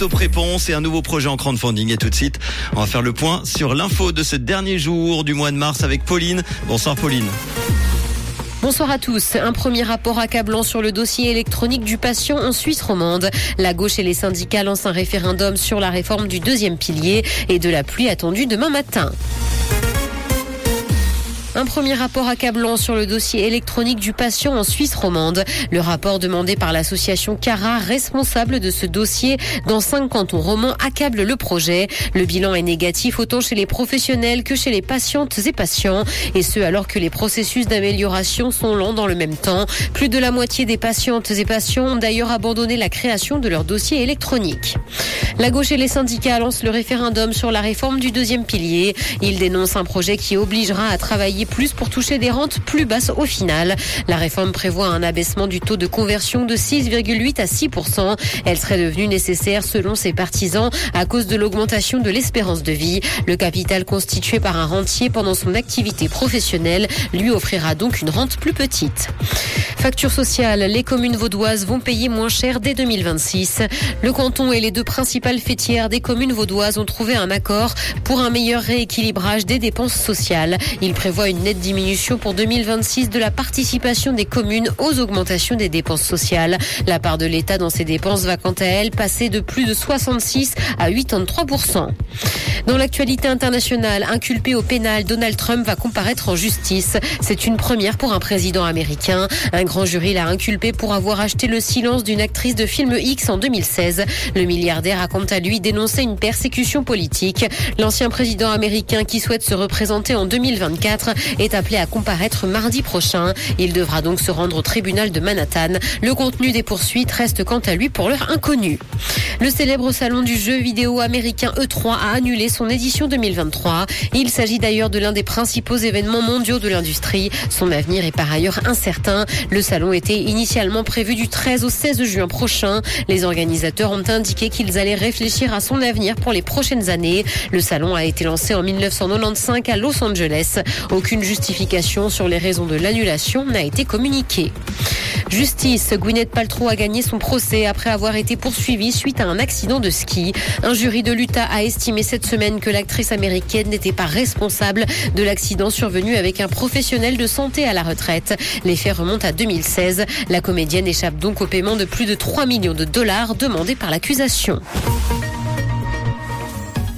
autopréponse et un nouveau projet en crowdfunding. Et tout de suite, on va faire le point sur l'info de ce dernier jour du mois de mars avec Pauline. Bonsoir Pauline. Bonsoir à tous. Un premier rapport accablant sur le dossier électronique du patient en Suisse romande. La gauche et les syndicats lancent un référendum sur la réforme du deuxième pilier et de la pluie attendue demain matin. Un premier rapport accablant sur le dossier électronique du patient en Suisse romande. Le rapport demandé par l'association CARA, responsable de ce dossier dans cinq cantons romans, accable le projet. Le bilan est négatif autant chez les professionnels que chez les patientes et patients. Et ce, alors que les processus d'amélioration sont lents dans le même temps. Plus de la moitié des patientes et patients ont d'ailleurs abandonné la création de leur dossier électronique. La gauche et les syndicats lancent le référendum sur la réforme du deuxième pilier. Ils dénoncent un projet qui obligera à travailler plus pour toucher des rentes plus basses au final. La réforme prévoit un abaissement du taux de conversion de 6,8 à 6% Elle serait devenue nécessaire selon ses partisans à cause de l'augmentation de l'espérance de vie. Le capital constitué par un rentier pendant son activité professionnelle lui offrira donc une rente plus petite. Facture sociale, les communes vaudoises vont payer moins cher dès 2026. Le canton et les deux principales fêtières des communes vaudoises ont trouvé un accord pour un meilleur rééquilibrage des dépenses sociales. Il prévoit une nette diminution pour 2026 de la participation des communes aux augmentations des dépenses sociales. La part de l'État dans ces dépenses va quant à elle passer de plus de 66 à 83 dans l'actualité internationale, inculpé au pénal, Donald Trump va comparaître en justice. C'est une première pour un président américain. Un grand jury l'a inculpé pour avoir acheté le silence d'une actrice de film X en 2016. Le milliardaire a quant à lui dénoncé une persécution politique. L'ancien président américain qui souhaite se représenter en 2024 est appelé à comparaître mardi prochain. Il devra donc se rendre au tribunal de Manhattan. Le contenu des poursuites reste quant à lui pour l'heure inconnu. Le célèbre salon du jeu vidéo américain E3 a annulé son édition 2023. Il s'agit d'ailleurs de l'un des principaux événements mondiaux de l'industrie. Son avenir est par ailleurs incertain. Le salon était initialement prévu du 13 au 16 juin prochain. Les organisateurs ont indiqué qu'ils allaient réfléchir à son avenir pour les prochaines années. Le salon a été lancé en 1995 à Los Angeles. Aucune justification sur les raisons de l'annulation n'a été communiquée. Justice, Gwyneth Paltrow a gagné son procès après avoir été poursuivie suite à un accident de ski. Un jury de l'Utah a estimé cette semaine que l'actrice américaine n'était pas responsable de l'accident survenu avec un professionnel de santé à la retraite. Les faits remontent à 2016. La comédienne échappe donc au paiement de plus de 3 millions de dollars demandés par l'accusation.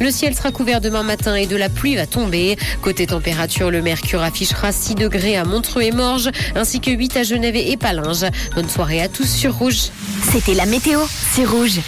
Le ciel sera couvert demain matin et de la pluie va tomber. Côté température, le mercure affichera 6 degrés à Montreux et Morges, ainsi que 8 à Genève et Palinges. Bonne soirée à tous sur Rouge. C'était la météo, c'est Rouge.